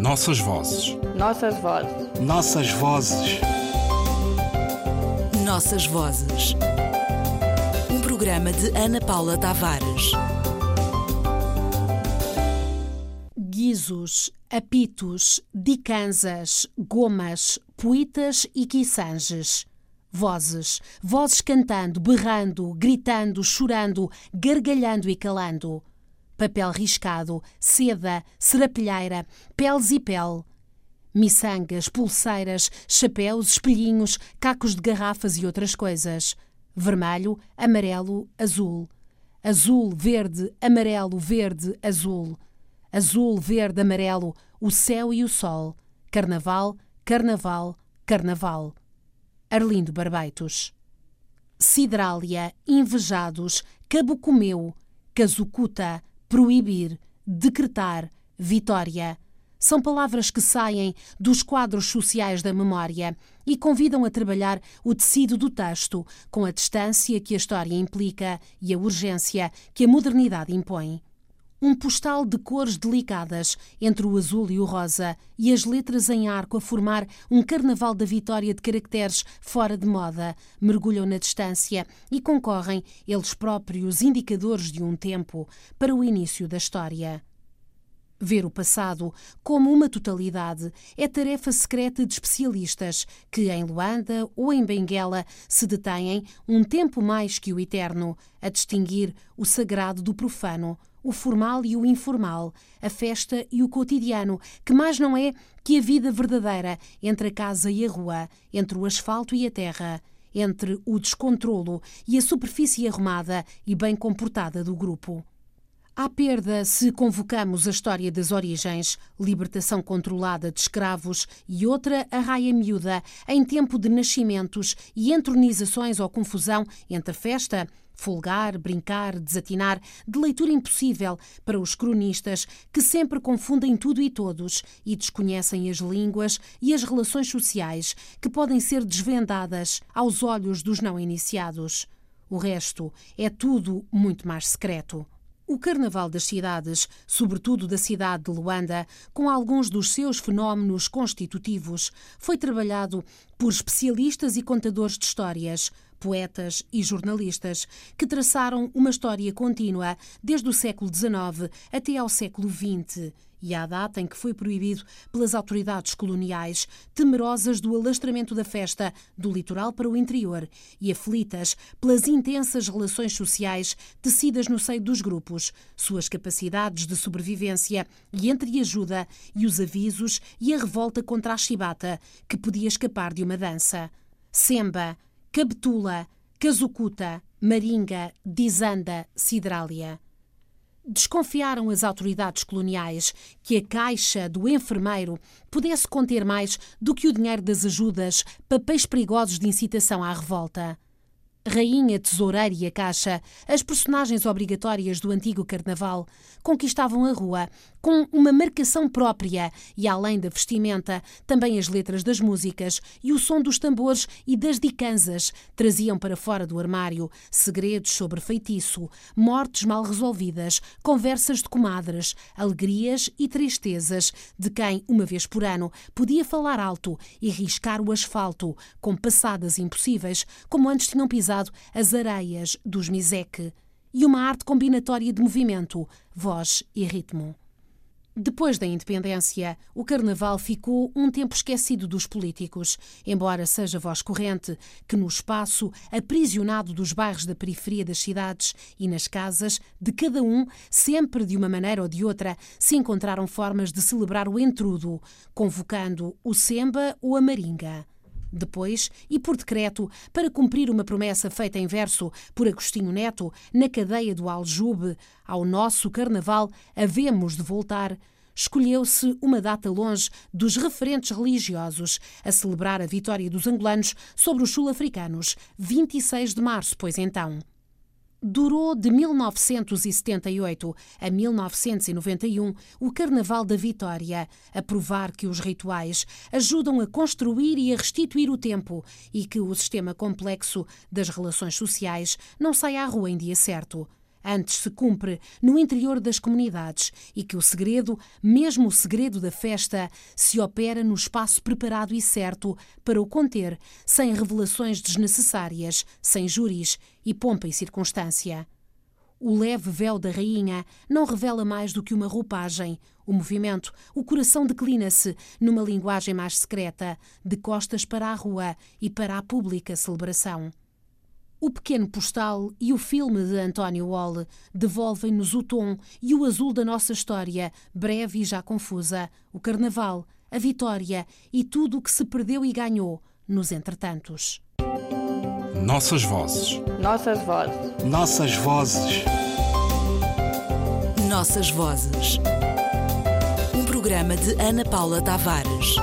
Nossas vozes. Nossas vozes. Nossas vozes. Nossas vozes. Um programa de Ana Paula Tavares. Guizos, apitos, dicanzas, gomas, poetas e quiçanges. Vozes, vozes cantando, berrando, gritando, chorando, gargalhando e calando. Papel riscado, seda, serapilheira, peles e pele. Miçangas, pulseiras, chapéus, espelhinhos, cacos de garrafas e outras coisas. Vermelho, amarelo, azul. Azul, verde, amarelo, verde, azul. Azul, verde, amarelo, o céu e o sol. Carnaval, carnaval, carnaval. Arlindo Barbeitos. Sidrália, invejados, cabucomeu, casucuta, proibir, decretar, vitória. São palavras que saem dos quadros sociais da memória e convidam a trabalhar o tecido do texto com a distância que a história implica e a urgência que a modernidade impõe um postal de cores delicadas entre o azul e o rosa e as letras em arco a formar um carnaval da vitória de caracteres fora de moda, mergulham na distância e concorrem, eles próprios indicadores de um tempo, para o início da história. Ver o passado como uma totalidade é tarefa secreta de especialistas que, em Luanda ou em Benguela, se detêm um tempo mais que o eterno, a distinguir o sagrado do profano, o formal e o informal, a festa e o cotidiano, que mais não é que a vida verdadeira entre a casa e a rua, entre o asfalto e a terra, entre o descontrolo e a superfície arrumada e bem comportada do grupo. Há perda se convocamos a história das origens, libertação controlada de escravos e outra a raia miúda, em tempo de nascimentos e entronizações ou confusão entre festa, folgar, brincar, desatinar, de leitura impossível para os cronistas que sempre confundem tudo e todos e desconhecem as línguas e as relações sociais que podem ser desvendadas aos olhos dos não iniciados. O resto é tudo muito mais secreto. O Carnaval das cidades, sobretudo da cidade de Luanda, com alguns dos seus fenómenos constitutivos, foi trabalhado por especialistas e contadores de histórias, poetas e jornalistas, que traçaram uma história contínua desde o século XIX até ao século XX e à data em que foi proibido pelas autoridades coloniais, temerosas do alastramento da festa do litoral para o interior e aflitas pelas intensas relações sociais tecidas no seio dos grupos, suas capacidades de sobrevivência e entreajuda e os avisos e a revolta contra a chibata, que podia escapar de uma dança. Semba, Cabetula, Casucuta, Maringa, Dizanda, Sidrália. Desconfiaram as autoridades coloniais que a caixa do enfermeiro pudesse conter mais do que o dinheiro das ajudas, papéis perigosos de incitação à revolta. Rainha, Tesoureira e a Caixa, as personagens obrigatórias do antigo Carnaval, conquistavam a rua com uma marcação própria e, além da vestimenta, também as letras das músicas e o som dos tambores e das dicanzas traziam para fora do armário segredos sobre feitiço, mortes mal resolvidas, conversas de comadres, alegrias e tristezas de quem, uma vez por ano, podia falar alto e riscar o asfalto com passadas impossíveis, como antes tinham pisado as areias dos Miseque e uma arte combinatória de movimento, voz e ritmo. Depois da independência, o Carnaval ficou um tempo esquecido dos políticos, embora seja voz corrente que no espaço aprisionado dos bairros da periferia das cidades e nas casas de cada um, sempre de uma maneira ou de outra, se encontraram formas de celebrar o entrudo, convocando o Semba ou a Maringa. Depois, e por decreto, para cumprir uma promessa feita em verso por Agostinho Neto, na cadeia do Aljube, ao nosso carnaval havemos de voltar, escolheu-se uma data longe dos referentes religiosos a celebrar a vitória dos angolanos sobre os sul-africanos, 26 de março, pois então. Durou de 1978 a 1991 o Carnaval da Vitória, a provar que os rituais ajudam a construir e a restituir o tempo e que o sistema complexo das relações sociais não sai à rua em dia certo. Antes se cumpre no interior das comunidades e que o segredo, mesmo o segredo da festa, se opera no espaço preparado e certo para o conter, sem revelações desnecessárias, sem júris e pompa e circunstância. O leve véu da rainha não revela mais do que uma roupagem. O movimento, o coração declina-se numa linguagem mais secreta, de costas para a rua e para a pública celebração. O pequeno postal e o filme de António Wall devolvem-nos o tom e o azul da nossa história, breve e já confusa, o carnaval, a vitória e tudo o que se perdeu e ganhou nos entretantos. Nossas vozes. Nossas vozes. Nossas vozes. Nossas vozes. Um programa de Ana Paula Tavares.